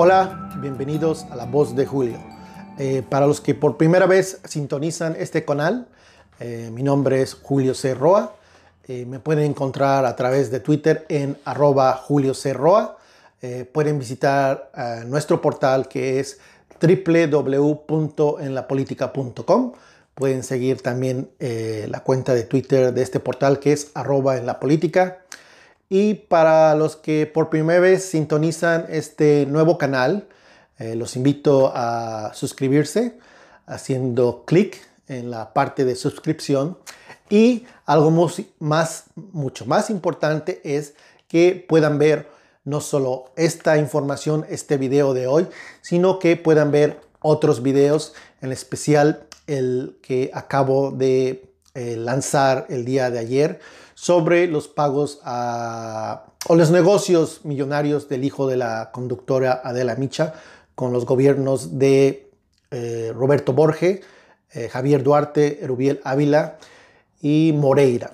Hola, bienvenidos a La Voz de Julio. Eh, para los que por primera vez sintonizan este canal, eh, mi nombre es Julio C. Roa. Eh, me pueden encontrar a través de Twitter en arroba Julio C. Roa. pueden visitar nuestro portal que es www.enlapolitica.com. Pueden seguir también la cuenta de Twitter de este portal que es arroba la política. Y para los que por primera vez sintonizan este nuevo canal, eh, los invito a suscribirse haciendo clic en la parte de suscripción. Y algo más, mucho más importante es que puedan ver no solo esta información, este video de hoy, sino que puedan ver otros videos, en especial el que acabo de eh, lanzar el día de ayer sobre los pagos a, o los negocios millonarios del hijo de la conductora Adela Micha con los gobiernos de eh, Roberto Borge, eh, Javier Duarte, Rubiel Ávila y Moreira.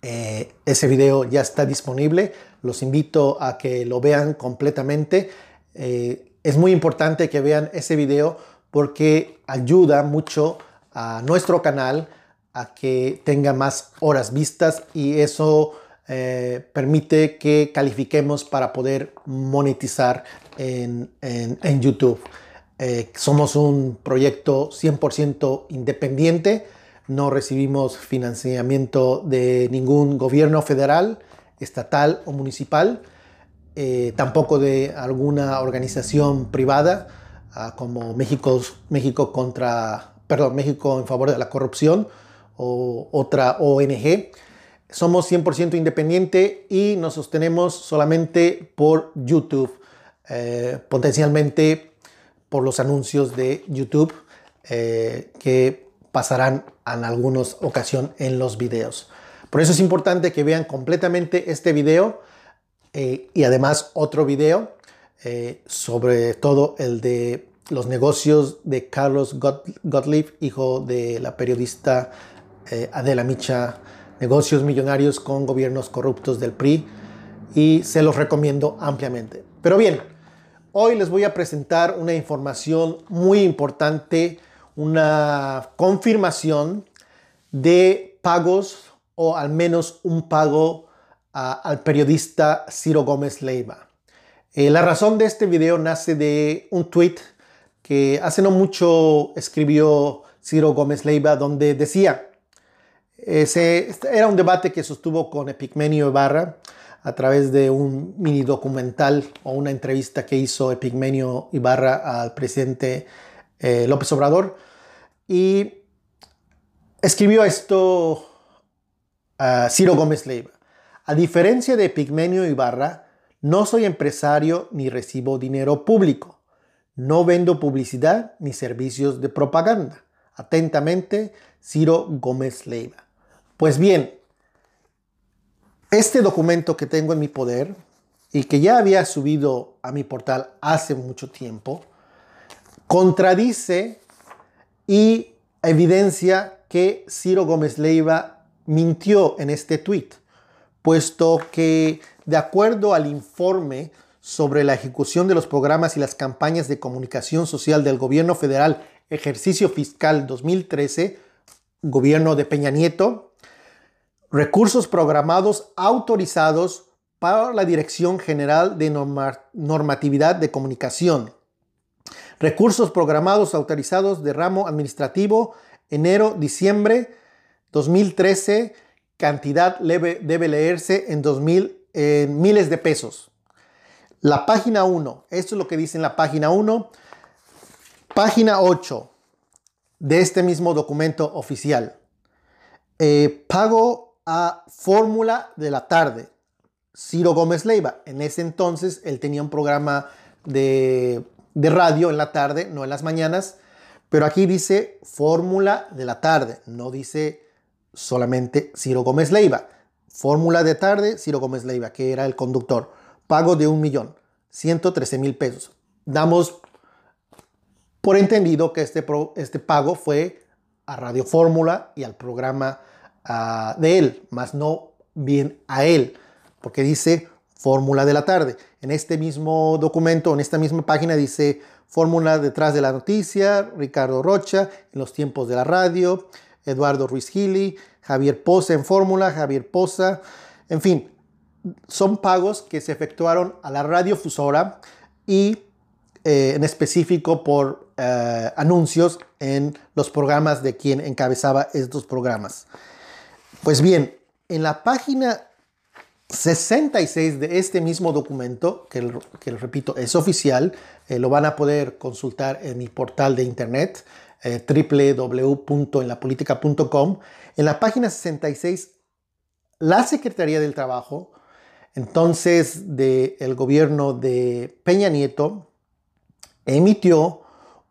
Eh, ese video ya está disponible, los invito a que lo vean completamente. es muy importante que vean ese video porque ayuda mucho a nuestro canal a que tenga más horas vistas y eso eh, permite que califiquemos para poder monetizar en, YouTube. Eh, somos un proyecto 100% independiente, no recibimos financiamiento de ningún gobierno federal, estatal o municipal, eh, tampoco de alguna organización privada ah, como México, México contra, perdón, México en favor de la corrupción o otra ONG. Somos 100% independiente y nos sostenemos solamente por YouTube, eh, potencialmente por los anuncios de YouTube eh, que pasarán en algunas ocasiones en los videos. Por eso es importante que vean completamente este video eh, y además otro video, sobre todo el de los negocios de Carlos Gottlieb, hijo de la periodista eh, Adela Micha, negocios millonarios con gobiernos corruptos del PRI y se los recomiendo ampliamente. Pero bien, hoy les voy a presentar una información muy importante, una confirmación de pagos o al menos un pago al periodista Ciro Gómez Leiva. Eh, la razón de este video nace de un tweet que hace no mucho escribió Ciro Gómez Leiva donde decía, ese, era un debate que sostuvo con Epigmenio Ibarra a través de un mini documental o una entrevista que hizo Epigmenio Ibarra al presidente eh, López Obrador. Y escribió esto a Ciro Gómez Leiva. A diferencia de Epigmenio Ibarra, no soy empresario ni recibo dinero público. No vendo publicidad ni servicios de propaganda. Atentamente, Ciro Gómez Leiva. Pues bien, este documento que tengo en mi poder y que ya había subido a mi portal hace mucho tiempo, contradice y evidencia que Ciro Gómez Leiva mintió en este tweet, puesto que de acuerdo al informe sobre la ejecución de los programas y las campañas de comunicación social del gobierno federal ejercicio fiscal 2013, gobierno de Peña Nieto, recursos programados autorizados para la Dirección General de Normatividad de Comunicación. Recursos programados autorizados de ramo administrativo enero-diciembre 2013. Cantidad debe leerse en 2000 en miles de pesos. La página 1, esto es lo que dice en la página 1. Página 8 de este mismo documento oficial. Eh, pago a Fórmula de la Tarde. Ciro Gómez Leiva. En ese entonces él tenía un programa de, radio en la tarde, no en las mañanas. Pero aquí dice Fórmula de la Tarde, no dice solamente Ciro Gómez Leiva. Fórmula de tarde, Ciro Gómez Leiva, que era el conductor. Pago de un millón, 113 mil pesos. Damos por entendido que este, este pago fue a Radio Fórmula y al programa de él, más no bien a él, porque dice Fórmula de la tarde. En este mismo documento, en esta misma página dice Fórmula detrás de la noticia, Ricardo Rocha, en los tiempos de la radio, Eduardo Ruiz Gili, Javier Poza en Fórmula, Javier Poza, en fin, son pagos que se efectuaron a la radiofusora y eh, en específico por eh, anuncios en los programas de quien encabezaba estos programas. Pues bien, en la página 66 de este mismo documento, que, que repito es oficial, eh, lo van a poder consultar en mi portal de internet www.enlapolitica.com. En la página 66, la Secretaría del Trabajo, entonces del gobierno de Peña Nieto, emitió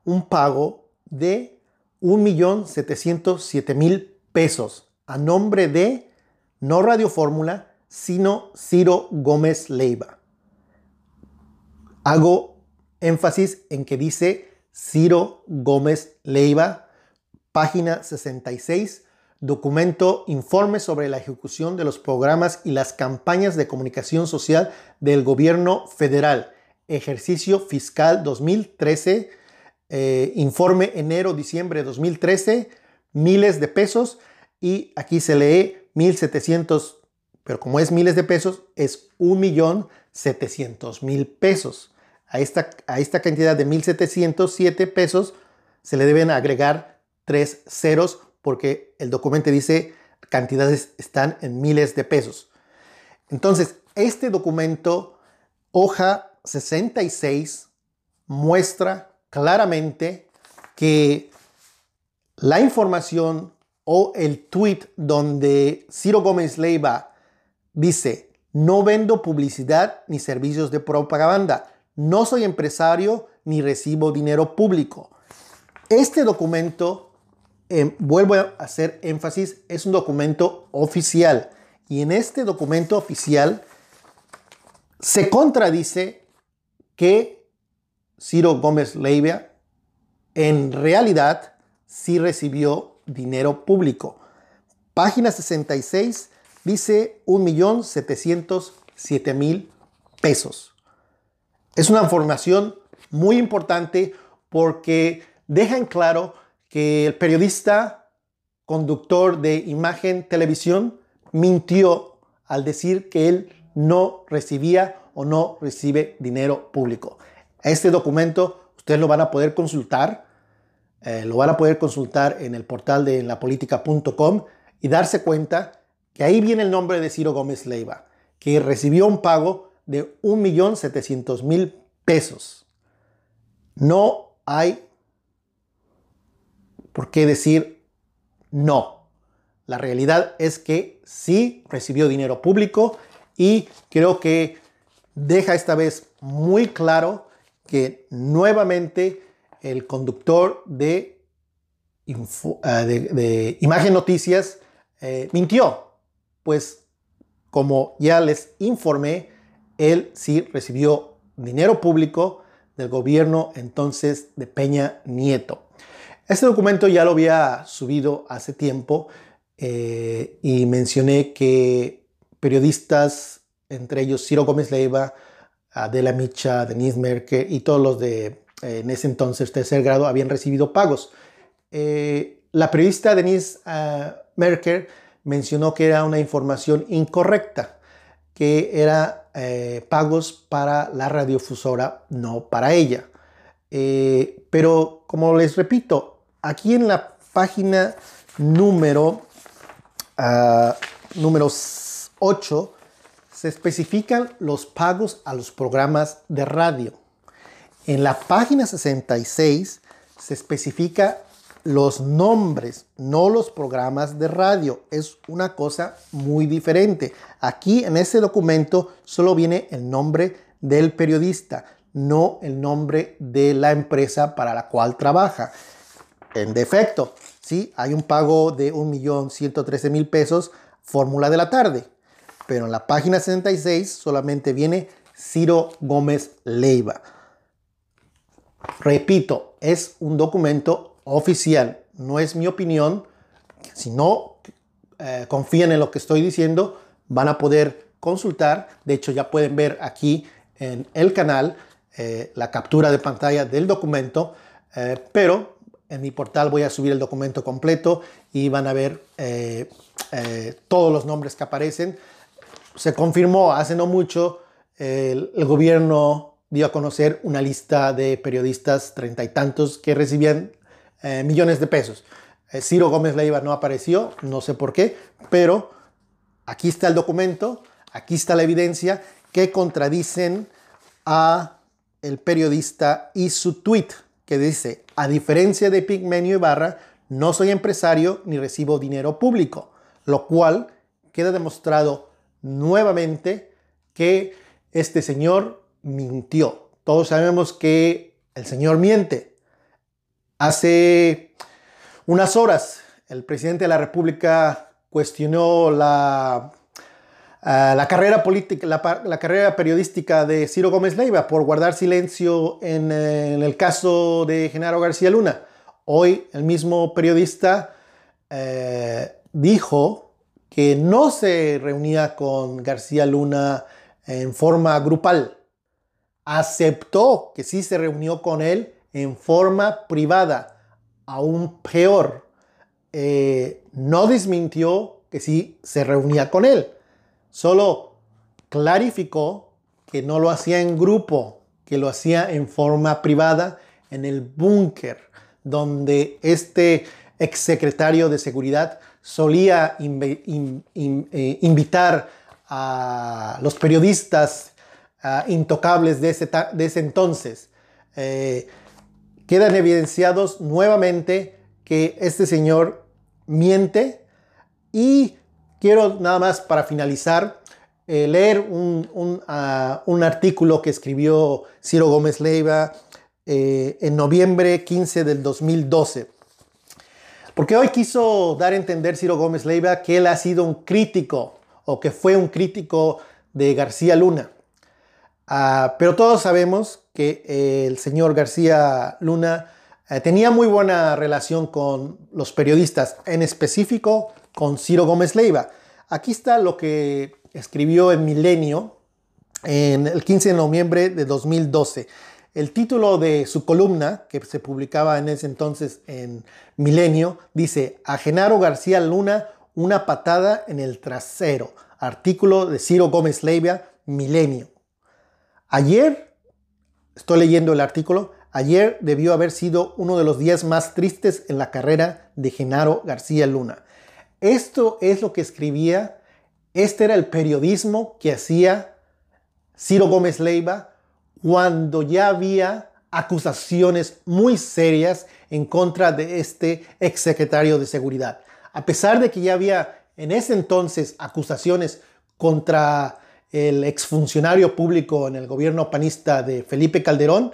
un pago de 1.707.000 pesos a nombre de no Radio Fórmula, sino Ciro Gómez Leiva. Hago énfasis en que dice Ciro Gómez Leiva, página 66, documento informe sobre la ejecución de los programas y las campañas de comunicación social del gobierno federal ejercicio fiscal 2013, eh, informe enero-diciembre 2013, miles de pesos y aquí se lee 1700, pero como es miles de pesos, es un millón mil pesos. A esta, a esta cantidad de 1707 pesos se le deben agregar tres ceros porque el documento dice cantidades están en miles de pesos. Entonces, este documento, hoja 66 muestra claramente que la información o el tweet donde Ciro Gómez Leiva dice, no vendo publicidad ni servicios de propaganda, no soy empresario ni recibo dinero público. Este documento, em, vuelvo a hacer énfasis, es un documento oficial y en este documento oficial se contradice que Ciro Gómez Leiva en realidad sí recibió dinero público. Página 66 dice 1.707.000 pesos. Es una información muy importante porque deja en claro que el periodista conductor de imagen televisión mintió al decir que él no recibía o no recibe dinero público. Este documento ustedes lo van a poder consultar, eh, lo van a poder consultar en el portal de lapolitica.com y darse cuenta que ahí viene el nombre de Ciro Gómez Leiva, que recibió un pago de 1.700.000 pesos. No hay por qué decir no. La realidad es que sí recibió dinero público y creo que deja esta vez muy claro que nuevamente el conductor de, ah, Imagen Noticias eh, mintió, pues como ya les informé, él sí recibió dinero público del gobierno entonces de Peña Nieto. Este documento ya lo había subido hace tiempo eh, y mencioné que periodistas entre ellos Ciro Gómez Leiva, Adela Micha, Denise Merkel y todos los de en ese entonces tercer grado habían recibido pagos. Eh, la periodista Denise uh, Merkel mencionó que era una información incorrecta, que era eh, pagos para la radiofusora, no para ella. pero como les repito, aquí en la página número, uh, número 8 se especifican los pagos a los programas de radio. En la página 66 se especifica los nombres, no los programas de radio. Es una cosa muy diferente. Aquí en ese documento solo viene el nombre del periodista, no el nombre de la empresa para la cual trabaja. En defecto, sí, hay un pago de 1.113.000 pesos, fórmula de la tarde pero en la página 66 solamente viene Ciro Gómez Leiva. Repito, es un documento oficial, no es mi opinión. Si no eh, confían en lo que estoy diciendo, van a poder consultar. De hecho, ya pueden ver aquí en el canal eh, la captura de pantalla del documento, eh, pero en mi portal voy a subir el documento completo y van a ver todos los nombres que aparecen. Se confirmó hace no mucho, el gobierno dio a conocer una lista de periodistas, treinta y tantos, que recibían millones de pesos. Ciro Gómez Leiva no apareció, no sé por qué, pero aquí está el documento, aquí está la evidencia que contradicen a el periodista y su tweet que dice, a diferencia de Pigmenio Ibarra, no soy empresario ni recibo dinero público, lo cual queda demostrado nuevamente que este señor mintió. Todos sabemos que el señor miente. Hace unas horas el presidente de la República cuestionó la la, carrera política, la, carrera periodística de Ciro Gómez Leiva por guardar silencio en, eh, el caso de Genaro García Luna. Hoy el mismo periodista eh, dijo que no se reunía con García Luna en forma grupal. Aceptó que sí se reunió con él en forma privada. Aún peor, eh, no desmintió que sí se reunía con él Solo clarificó que no lo hacía en grupo, que lo hacía en forma privada en el búnker, donde este exsecretario de seguridad solía eh, invitar a los periodistas intocables de ese, entonces. Eh, quedan evidenciados nuevamente que este señor miente y quiero nada más para finalizar eh, leer ah, un, artículo que escribió Ciro Gómez Leiva eh, en noviembre 15 del 2012. Porque hoy quiso dar a entender Ciro Gómez Leiva que él ha sido un crítico o que fue un crítico de García Luna. Ah, pero todos sabemos que el señor García Luna eh, tenía muy buena relación con los periodistas, en específico con Ciro Gómez Leiva. Aquí está lo que escribió en Milenio en el 15 de noviembre de 2012. El título de su columna, que se publicaba en ese entonces en Milenio, dice, a Genaro García Luna una patada en el trasero. Artículo de Ciro Gómez Leiva, Milenio. Ayer, estoy leyendo el artículo, ayer debió haber sido uno de los días más tristes en la carrera de Genaro García Luna. Esto es lo que escribía, este era el periodismo que hacía Ciro Gómez Leiva cuando ya había acusaciones muy serias en contra de este exsecretario de Seguridad. A pesar de que ya había en ese entonces acusaciones contra el exfuncionario público en el gobierno panista de Felipe Calderón,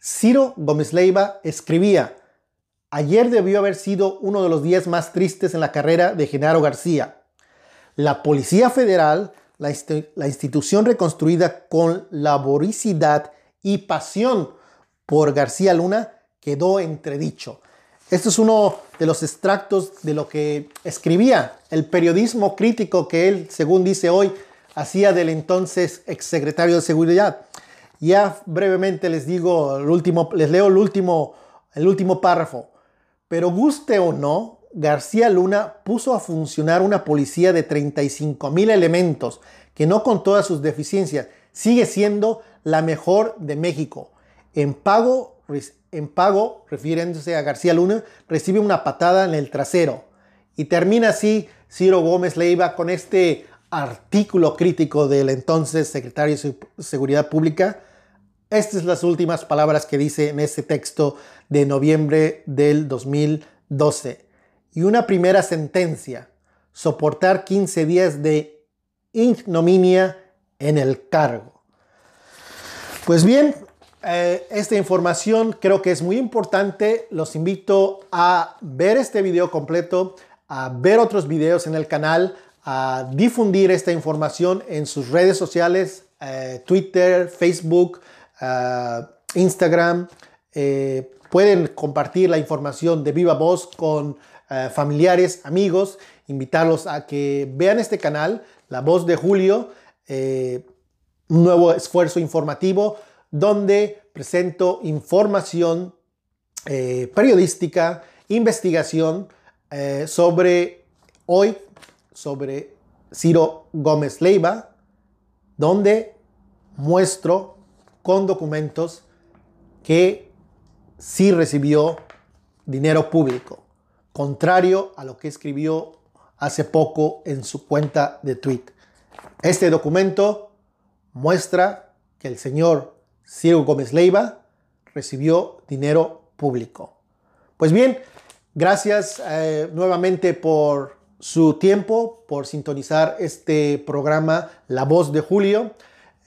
Ciro Gómez Leiva escribía, Ayer debió haber sido uno de los días más tristes en la carrera de Genaro García. La Policía Federal, la, institución reconstruida con laboricidad y pasión por García Luna, quedó entredicho. Esto es uno de los extractos de lo que escribía el periodismo crítico que él, según dice hoy, hacía del entonces exsecretario de Seguridad. Ya brevemente les digo, el último, les leo el último, el último párrafo. Pero guste o no, García Luna puso a funcionar una policía de 35 mil elementos que no con todas sus deficiencias sigue siendo la mejor de México. En pago, en pago, refiriéndose a García Luna, recibe una patada en el trasero. Y termina así Ciro Gómez Leiva con este artículo crítico del entonces secretario de Seguridad Pública estas son las últimas palabras que dice en ese texto de noviembre del 2012. Y una primera sentencia, soportar 15 días de ignominia en el cargo. Pues bien, eh, esta información creo que es muy importante. Los invito a ver este video completo, a ver otros videos en el canal, a difundir esta información en sus redes sociales, eh, Twitter, Facebook, Instagram. Eh, pueden compartir la información de viva voz con eh, familiares, amigos, invitarlos a que vean este canal, La Voz de Julio. eh, un nuevo esfuerzo informativo donde presento información eh, periodística, investigación eh, sobre hoy, sobre Ciro Gómez Leiva, donde muestro con documentos que sí recibió dinero público, contrario a lo que escribió hace poco en su cuenta de Twitter. Este documento muestra que el señor Ciro Gómez Leiva recibió dinero público. Pues bien, gracias eh, nuevamente por su tiempo, por sintonizar este programa La Voz de Julio.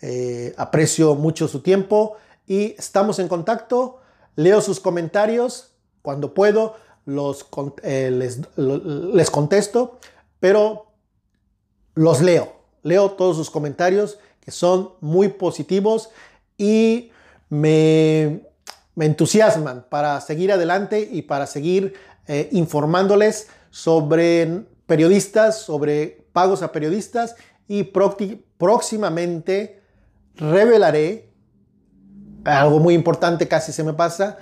Eh, aprecio mucho su tiempo y estamos en contacto. Leo sus comentarios cuando puedo, los, eh, les, les contesto, pero los leo. Leo todos sus comentarios que son muy positivos y me, entusiasman para seguir adelante y para seguir eh, informándoles sobre periodistas, sobre pagos a periodistas y próximamente revelaré algo muy importante, casi se me pasa,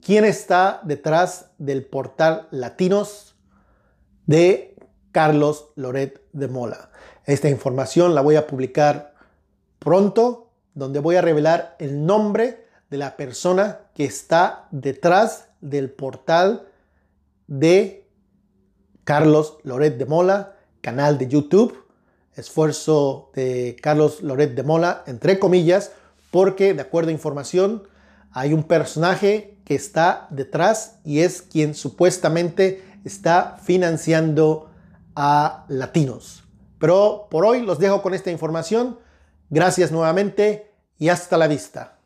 quién está detrás del portal Latinos de Carlos Loret de Mola. Esta información la voy a publicar pronto, donde voy a revelar el nombre de la persona que está detrás del portal de Carlos Loret de Mola, canal de YouTube. Esfuerzo de Carlos Loret de Mola, entre comillas, porque de acuerdo a información hay un personaje que está detrás y es quien supuestamente está financiando a latinos. Pero por hoy los dejo con esta información. Gracias nuevamente y hasta la vista.